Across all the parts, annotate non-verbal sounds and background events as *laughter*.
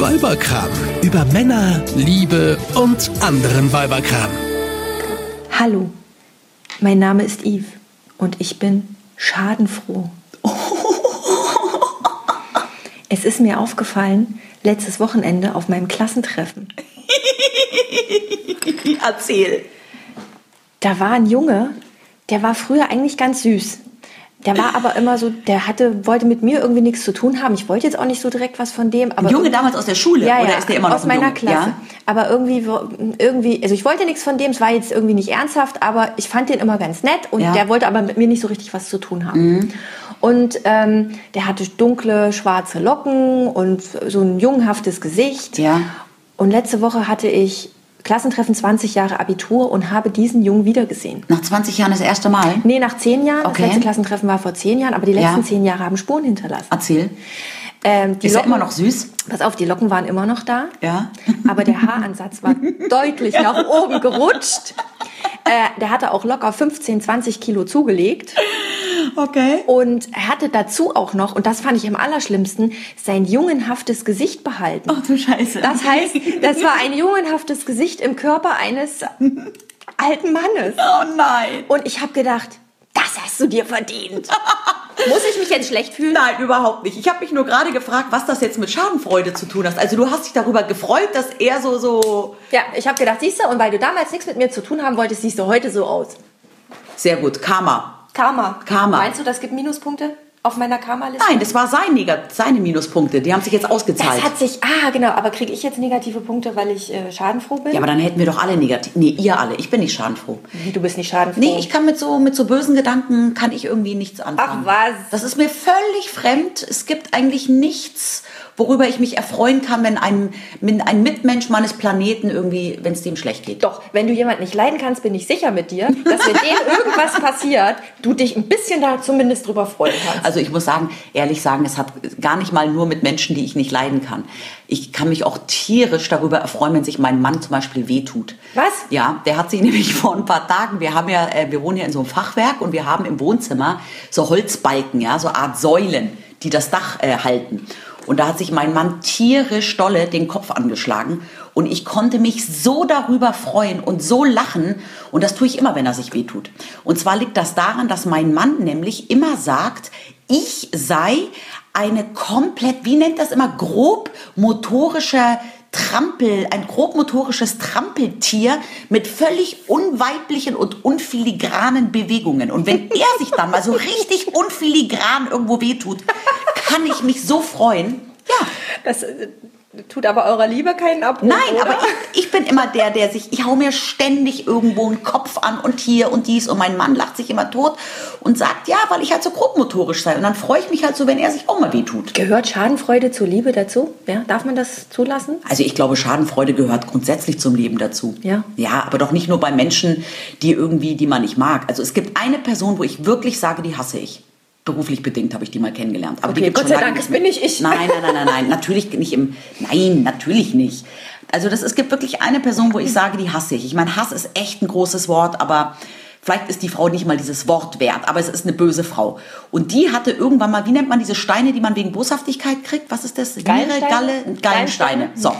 Weiberkram. Über Männer, Liebe und anderen Weiberkram. Hallo, mein Name ist Yves und ich bin schadenfroh. *laughs* Es ist mir aufgefallen, letztes Wochenende auf meinem Klassentreffen. Erzähl. Da war ein Junge, der war früher eigentlich ganz süß. Der war aber immer so, der hatte, wollte mit mir irgendwie nichts zu tun haben. Ich wollte jetzt auch nicht so direkt was von dem. Aber Ein Junge damals aus der Schule? ja, oder ja, ist der immer noch aus ein meiner Junge? Klasse. Ja? Aber irgendwie, irgendwie, also ich wollte nichts von dem. Es war jetzt irgendwie nicht ernsthaft, aber ich fand den immer ganz nett und Ja. Mhm. der wollte aber mit mir nicht so richtig was zu tun haben. Und ähm, der hatte dunkle schwarze Locken und so ein jungenhaftes Gesicht. Ja. Und letzte Woche hatte ich Klassentreffen 20 Jahre Abitur und habe diesen Jungen wiedergesehen. Nach 20 Jahren das erste Mal? Nee, nach zehn Jahren. Okay. Das letzte Klassentreffen war vor zehn Jahren, aber die letzten Ja. zehn Jahre haben Spuren hinterlassen. Erzähl. Ähm, die Ist Locken, immer noch süß? Pass auf, die Locken waren immer noch da. Ja. *laughs* Aber der Haaransatz war deutlich nach oben gerutscht. Äh, der hatte auch locker 15, 20 Kilo zugelegt. Okay. Und er hatte dazu auch noch, und das fand ich am allerschlimmsten, sein jungenhaftes Gesicht behalten. Ach du Scheiße. Das heißt, das war ein jungenhaftes Gesicht im Körper eines *laughs* alten Mannes. Oh nein. Und ich habe gedacht, das hast du dir verdient. Muss ich mich jetzt schlecht fühlen? Nein, überhaupt nicht. Ich habe mich nur gerade gefragt, was das jetzt mit Schadenfreude zu tun hat. Also du hast dich darüber gefreut, dass er so so Ja, ich habe gedacht, siehst du, und weil du damals nichts mit mir zu tun haben wolltest, siehst du heute so aus. sehr gut Karma. Karma. Karma. Meinst du, das gibt Minuspunkte auf meiner Karma-Liste? Nein, das war sein Negat seine Minuspunkte. Die haben sich jetzt ausgezahlt. Das hat sich, ah genau, aber kriege ich jetzt negative Punkte, weil ich äh, schadenfroh bin? ja, aber dann hätten wir doch alle negativ. Nee, ihr alle. Ich bin nicht schadenfroh. Wie, du bist nicht schadenfroh? Nee, ich kann mit so, mit so bösen Gedanken, kann ich irgendwie nichts anfangen. Ach, was? Das ist mir völlig fremd. Es gibt eigentlich nichts, worüber ich mich erfreuen kann, wenn ein, wenn ein Mitmensch meines Planeten irgendwie, wenn es dem schlecht geht. Doch, wenn du jemanden nicht leiden kannst, bin ich sicher mit dir, dass wenn dem irgendwas passiert, du dich ein bisschen da zumindest drüber freuen kannst. Also ich muss sagen, ehrlich sagen, es hat gar nicht mal nur mit Menschen, die ich nicht leiden kann. Ich kann mich auch tierisch darüber erfreuen, wenn sich mein Mann zum Beispiel wehtut. Was? Ja, der hat sich *laughs* nämlich vor ein paar Tagen, wir haben ja, äh, wir wohnen ja in so einem Fachwerk und wir haben im Wohnzimmer so Holzbalken, ja, so Art Säulen, die das Dach äh, halten. Und da hat sich mein Mann tierisch dolle den Kopf angeschlagen. Und ich konnte mich so darüber freuen und so lachen. Und das tue ich immer, wenn er sich wehtut. Und zwar liegt das daran, dass mein Mann nämlich immer sagt, ich sei eine komplett, wie nennt das immer, grob motorische Trampel, ein grobmotorisches Trampeltier mit völlig unweiblichen und unfiligranen Bewegungen. Und wenn er sich dann mal so richtig unfiligran irgendwo wehtut, kann ich mich so freuen. Ja, Das äh, tut aber eurer Liebe keinen Abbruch, nein, oder? aber ich, ich bin immer der, der sich, ich hau mir ständig irgendwo einen Kopf an und hier und dies und mein Mann lacht sich immer tot und sagt, ja, weil ich halt so grobmotorisch sei. Und dann freue ich mich halt so, wenn er sich auch mal wehtut. Gehört Schadenfreude zur Liebe dazu? Ja, darf man das zulassen? Also ich glaube, Schadenfreude gehört grundsätzlich zum Leben dazu. Ja. Ja, aber doch nicht nur bei Menschen, die irgendwie, die man nicht mag. Also es gibt eine Person, wo ich wirklich sage, die hasse ich. Beruflich bedingt habe ich die mal kennengelernt. Aber die Okay, gibt's Gott sei Dank, mehr. bin nicht ich. Nein, nein, nein, nein, nein. Natürlich nicht im. Nein, natürlich nicht. Also das, es gibt wirklich eine Person, wo ich sage, die hasse ich. Ich meine, Hass ist echt ein großes Wort, aber vielleicht ist die Frau nicht mal dieses Wort wert, aber es ist eine böse Frau. Und die hatte irgendwann mal, wie nennt man diese Steine, die man wegen Boshaftigkeit kriegt? Was ist das? Gallensteine? Galle, Gallensteine. Gallensteine? So.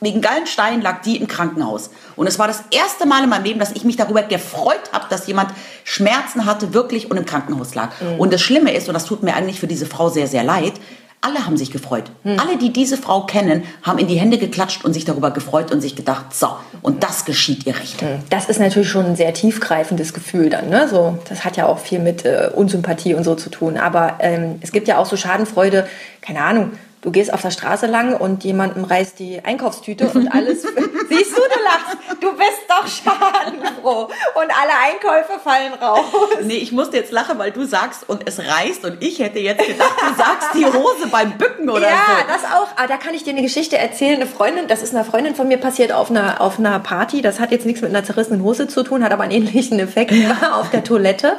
Wegen Gallenstein lag die im Krankenhaus. Und es war das erste Mal in meinem Leben, dass ich mich darüber gefreut habe, dass jemand Schmerzen hatte, wirklich und im Krankenhaus lag. Und das Schlimme ist, und das tut mir eigentlich für diese Frau sehr, sehr leid, alle haben sich gefreut. Alle, die diese Frau kennen, haben in die Hände geklatscht und sich darüber gefreut und sich gedacht, so, und das geschieht ihr recht. Das ist natürlich schon ein sehr tiefgreifendes Gefühl dann. Ne? So, das hat ja auch viel mit äh, Unsympathie und so zu tun. Aber ähm, es gibt ja auch so Schadenfreude, keine Ahnung. Du gehst auf der Straße lang und jemandem reißt die Einkaufstüte und alles. *laughs* Siehst du, du lachst. Du bist doch schadenfroh. Und alle Einkäufe fallen raus. Nee, ich musste jetzt lachen, weil du sagst, und es reißt, und ich hätte jetzt gedacht, du sagst die Hose beim Bücken oder ja, so. das auch. Aber da kann ich dir eine Geschichte erzählen. Eine Freundin, das ist einer Freundin von mir passiert auf einer, auf einer Party. Das hat jetzt nichts mit einer zerrissenen Hose zu tun, hat aber einen ähnlichen Effekt war auf der Toilette.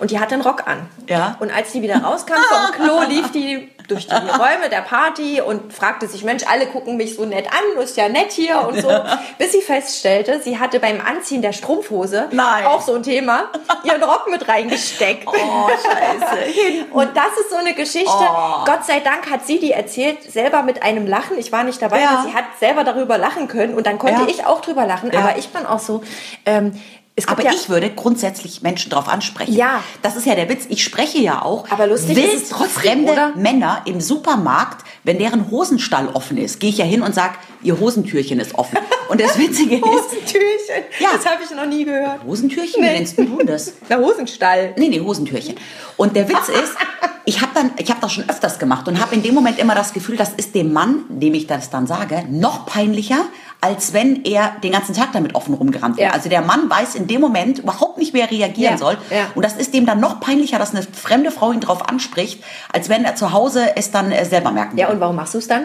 Und die hatte einen Rock an. Ja. Und als die wieder rauskam vom Klo, lief die durch die Räume der Party und fragte sich, Mensch, alle gucken mich so nett an, ist ja nett hier und so. Bis sie feststellte, sie hatte beim Anziehen der Strumpfhose Nein. auch so ein Thema, ihren Rock mit reingesteckt. Oh, scheiße. *laughs* Und das ist so eine Geschichte. Oh. Gott sei Dank hat sie die erzählt, selber mit einem Lachen. Ich war nicht dabei, Ja. aber sie hat selber darüber lachen können und dann konnte Ja. ich auch drüber lachen. Aber ich bin auch so. Ähm, Aber ja, ich würde grundsätzlich Menschen darauf ansprechen. Ja. Das ist ja der Witz. Ich spreche ja auch. Aber lustig ist es wild trotzdem, fremde oder? Männer im Supermarkt, wenn deren Hosenstall offen ist, gehe ich ja hin und sage, ihr Hosentürchen ist offen. Und das Witzige *laughs* ist, Hosentürchen. Ja. Das habe ich noch nie gehört. Hosentürchen, wie Nee. nennst du das? Der Hosenstall. Nee, nee, Hosentürchen. Und der Witz ist, *laughs* ich habe dann, ich habe das schon öfters gemacht und habe in dem Moment immer das Gefühl, das ist dem Mann, dem ich das dann sage, noch peinlicher, als wenn er den ganzen Tag damit offen rumgerannt wäre. Ja. Also der Mann weiß in dem Moment überhaupt nicht, wie er reagieren Ja, soll. ja. Und das ist dem dann noch peinlicher, dass eine fremde Frau ihn drauf anspricht, als wenn er zu Hause es dann äh, selber merken Ja, und warum machst du es dann?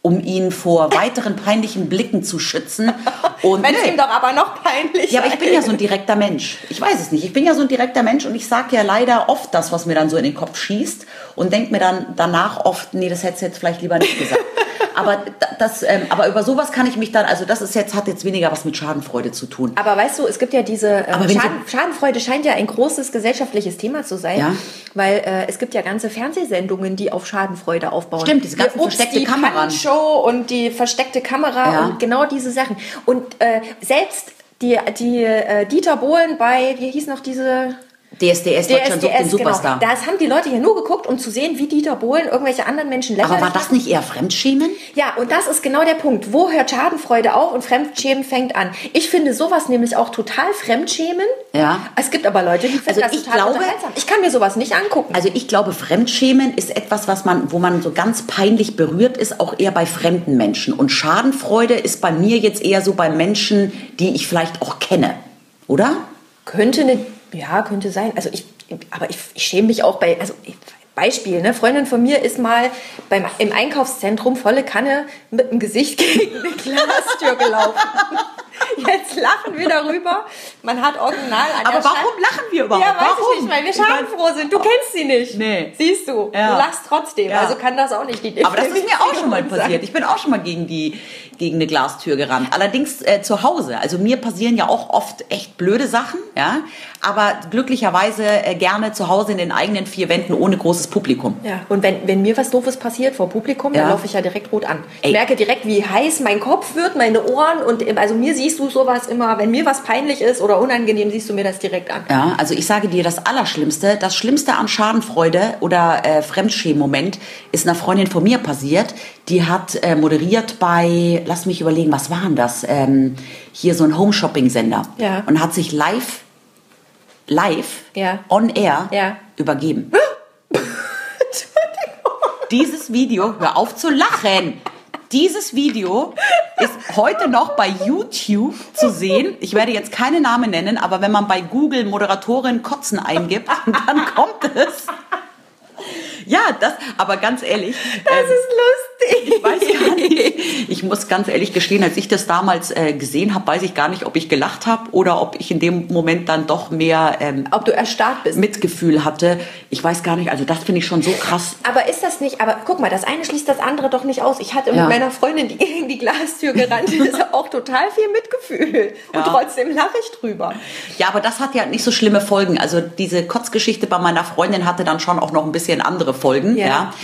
Um ihn vor weiteren peinlichen Blicken zu schützen. *laughs* Und Wenn es Nee. ihm doch aber noch peinlich Ja, aber ich bin ja so ein direkter Mensch. Ich weiß es nicht. Ich bin ja so ein direkter Mensch und ich sage ja leider oft das, was mir dann so in den Kopf schießt und denke mir dann danach oft, nee, das hättest du jetzt vielleicht lieber nicht gesagt. Aber da- das, ähm, aber über sowas kann ich mich dann, also das ist jetzt hat jetzt weniger was mit Schadenfreude zu tun. Aber weißt du, es gibt ja diese ähm, Schaden, Schadenfreude scheint ja ein großes gesellschaftliches Thema zu sein, Ja. weil äh, es gibt ja ganze Fernsehsendungen, die auf Schadenfreude aufbauen. Stimmt, diese ganzen Hier, ups, versteckte die Kameran. Show und die versteckte Kamera Ja. und genau diese Sachen. Und äh, selbst die, die äh, Dieter Bohlen bei, wie hieß noch diese DSDS, Deutschland sucht den Superstar. Genau. Das haben die Leute hier nur geguckt, um zu sehen, wie Dieter Bohlen irgendwelche anderen Menschen lächerlich aber war das nicht eher Fremdschämen? Ja, und das ist genau der Punkt. Wo hört Schadenfreude auf und Fremdschämen fängt an? Ich finde sowas nämlich auch total Fremdschämen. Ja. Es gibt aber Leute, die finden Also das ich total glaube-. Ich kann mir sowas nicht angucken. Also ich glaube, Fremdschämen ist etwas, was man, wo man so ganz peinlich berührt ist, auch eher bei fremden Menschen. Und Schadenfreude ist bei mir jetzt eher so bei Menschen, die ich vielleicht auch kenne, oder? könnte eine, ja, könnte sein. Also ich, aber ich, ich schäme mich auch bei, also Beispiel, ne? Freundin von mir ist mal beim, im Einkaufszentrum volle Kanne mit dem Gesicht *laughs* gegen eine Glastür gelaufen. *laughs* Jetzt lachen wir darüber. Man hat original an Aber warum Stand- lachen wir überhaupt? Ja, weiß Warum? ich nicht, weil wir schadenfroh sind. Du kennst sie nicht. Nee. Siehst du. Ja. Du lachst trotzdem. Ja. Also kann das auch nicht die Aber das ist mir auch schon mal passiert. Ich bin auch schon mal gegen die gegen eine Glastür gerannt. Allerdings äh, zu Hause. Also mir passieren ja auch oft echt blöde Sachen, ja. Aber glücklicherweise äh, gerne zu Hause in den eigenen vier Wänden ohne großes Publikum. Ja, und wenn, wenn mir was Doofes passiert vor Publikum, dann Ja. laufe ich ja direkt rot an. Ich Ey. merke direkt, wie heiß mein Kopf wird, meine Ohren und also mir siehst du sowas immer, wenn mir was peinlich ist oder unangenehm, siehst du mir das direkt an. Ja, also ich sage dir, das Allerschlimmste, das Schlimmste an Schadenfreude oder äh, Fremdschämen-Moment ist einer Freundin von mir passiert. Die hat äh, moderiert bei, lass mich überlegen, was waren das? Ähm, hier so ein Home-Shopping-Sender. Ja. Und hat sich live, live, Ja. on air Ja. übergeben. *laughs* Dieses Video, hör auf zu lachen. Dieses Video ist heute noch bei YouTube zu sehen. Ich werde jetzt keine Namen nennen, aber wenn man bei Google Moderatorin Kotzen eingibt, *laughs* dann kommt es. Ja, das, aber ganz ehrlich. Das ähm, ist lustig. ich weiß gar nicht. Ich muss ganz ehrlich gestehen, als ich das damals äh, gesehen habe, weiß ich gar nicht, ob ich gelacht habe oder ob ich in dem Moment dann doch mehr ähm, Ob du erstarrt bist. Mitgefühl hatte. Ich weiß gar nicht, also das finde ich schon so krass. Aber ist das nicht, aber guck mal, das eine schließt das andere doch nicht aus. Ich hatte Ja. mit meiner Freundin, die *laughs* gegen die Glastür gerannt ist, *laughs* auch total viel Mitgefühl. Und Ja. trotzdem lache ich drüber. Ja, aber das hat ja nicht so schlimme Folgen. Also diese Kotzgeschichte bei meiner Freundin hatte dann schon auch noch ein bisschen andere Folgen. Ja. Ja.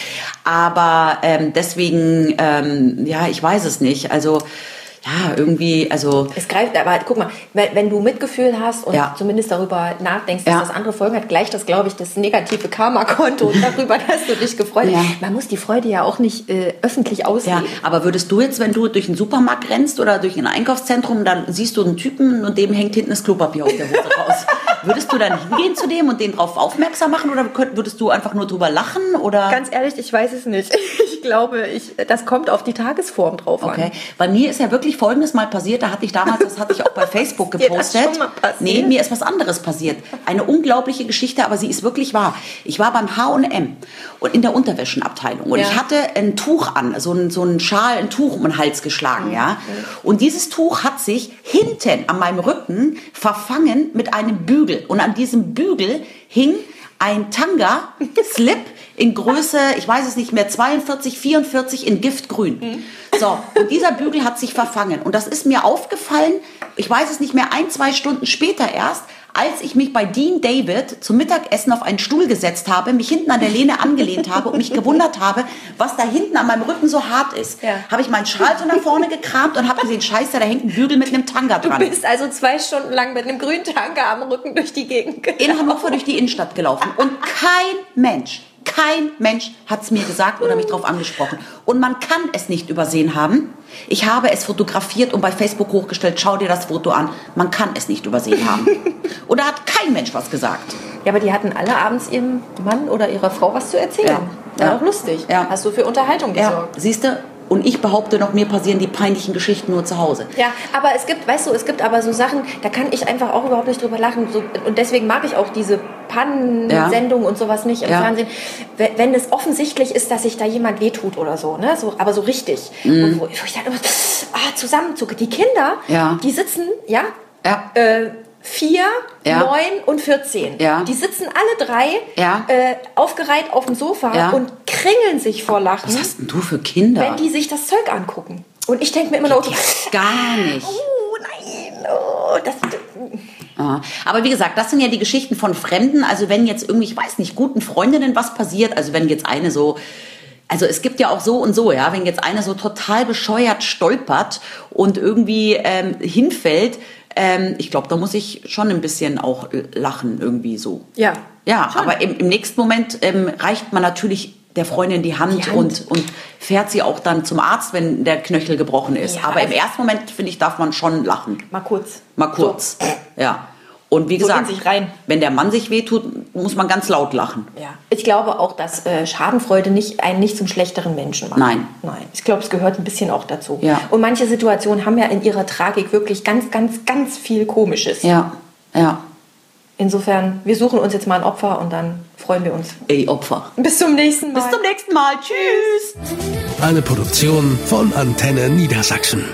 Aber ähm, deswegen, ähm, ja, ich weiß es nicht. Also ja, irgendwie, also Es greift, aber guck mal, wenn, du Mitgefühl hast und Ja. zumindest darüber nachdenkst, dass Ja. das andere Folgen hat, gleicht das, glaube ich, das negative Karma-Konto *laughs* darüber, dass du dich gefreut Ja. hast. Man muss die Freude ja auch nicht äh, öffentlich Ja, ausleben. aber würdest du jetzt, wenn du durch den Supermarkt rennst oder durch ein Einkaufszentrum, dann siehst du einen Typen und dem hängt hinten das Klopapier aus der Hose raus. *laughs* Würdest du dann hingehen zu dem und den drauf aufmerksam machen oder würdest du einfach nur drüber lachen oder? Ganz ehrlich, ich weiß es nicht. Ich glaube, ich, das kommt auf die Tagesform drauf Okay. an. Bei mir ist ja wirklich Folgendes mal passiert. Da hatte ich damals, das hatte ich auch bei *laughs* Facebook Ist dir gepostet. mal passiert? Nee, mir ist was anderes passiert. Eine unglaubliche Geschichte, aber sie ist wirklich wahr. Ich war beim H&M und in der Unterwäschenabteilung und Ja. ich hatte ein Tuch an, so ein, so ein Schal, ein Tuch um den Hals geschlagen, ja. Und dieses Tuch hat sich hinten an meinem Rücken verfangen mit einem Bügel und an diesem Bügel hing ein Tanga-Slip in Größe, ich weiß es nicht mehr, 42, 44 in Giftgrün. So, und dieser Bügel hat sich verfangen. Und das ist mir aufgefallen, ich weiß es nicht mehr, ein, zwei Stunden später erst, als ich mich bei Dean David zum Mittagessen auf einen Stuhl gesetzt habe, mich hinten an der Lehne angelehnt habe und mich gewundert habe, was da hinten an meinem Rücken so hart ist, Ja. habe ich meinen Schal so nach vorne gekramt und habe gesehen, scheiße, da hängt ein Bügel mit einem Tanga Du dran. bist also zwei Stunden lang mit einem grünen Tanker am Rücken durch die Gegend gelaufen. in Hannover durch die Innenstadt gelaufen und kein Mensch, kein Mensch hat es mir gesagt oder mich darauf angesprochen. Und man kann es nicht übersehen haben. Ich habe es fotografiert und bei Facebook hochgestellt. Schau dir das Foto an. Man kann es nicht übersehen haben. *laughs* Und da hat kein Mensch was gesagt. Ja, aber die hatten alle abends ihrem Mann oder ihrer Frau was zu erzählen. Ja. War Ja. doch lustig. Ja. Hast du für Unterhaltung Ja, gesorgt. siehst du? Und ich behaupte noch, mir passieren die peinlichen Geschichten nur zu Hause. Ja, aber es gibt, weißt du, es gibt aber so Sachen, da kann ich einfach auch überhaupt nicht drüber lachen. So, und deswegen mag ich auch diese Pannensendungen und sowas nicht im Ja. Fernsehen. Wenn es offensichtlich ist, dass sich da jemand wehtut oder so, ne? So, aber so richtig. Mhm. Und wo, wo ich dann immer ah, zusammenzucke. Die Kinder, Ja. die sitzen, ja, Ja. äh, vier, Ja. neun und 14. Ja. Die sitzen alle drei Ja. äh, aufgereiht auf dem Sofa Ja. und kringeln sich vor Lachen, Was hast denn du für Kinder? wenn die sich das Zeug angucken. Und ich denke mir immer noch, so, Gar nicht. oh nein, oh, das, Aber wie gesagt, das sind ja die Geschichten von Fremden. Also wenn jetzt irgendwie, ich weiß nicht, guten Freundinnen was passiert, also wenn jetzt eine so, also es gibt ja auch so und so, ja, wenn jetzt eine so total bescheuert stolpert und irgendwie ähm, hinfällt, ähm, ich glaube, da muss ich schon ein bisschen auch lachen irgendwie so. ja. Ja, Schon. aber im, im nächsten Moment ähm, reicht man natürlich der Freundin die Hand, Die Hand. Und, und fährt sie auch dann zum Arzt, wenn der Knöchel gebrochen ist. Ja, aber im ersten Moment, finde ich, darf man schon lachen. Mal kurz. Mal kurz. Ja. Und wie So gesagt, wenn der Mann sich wehtut, muss man ganz laut lachen. Ja. Ich glaube auch, dass äh, Schadenfreude nicht, einen nicht zum schlechteren Menschen macht. Nein. Nein. Ich glaube, es gehört ein bisschen auch dazu. Ja. Und manche Situationen haben ja in ihrer Tragik wirklich ganz, ganz, ganz viel Komisches. Ja, ja. Insofern, wir suchen uns jetzt mal ein Opfer und dann freuen wir uns. Ey, Opfer. Bis zum nächsten Mal. Bis zum nächsten Mal. Tschüss. Eine Produktion von Antenne Niedersachsen.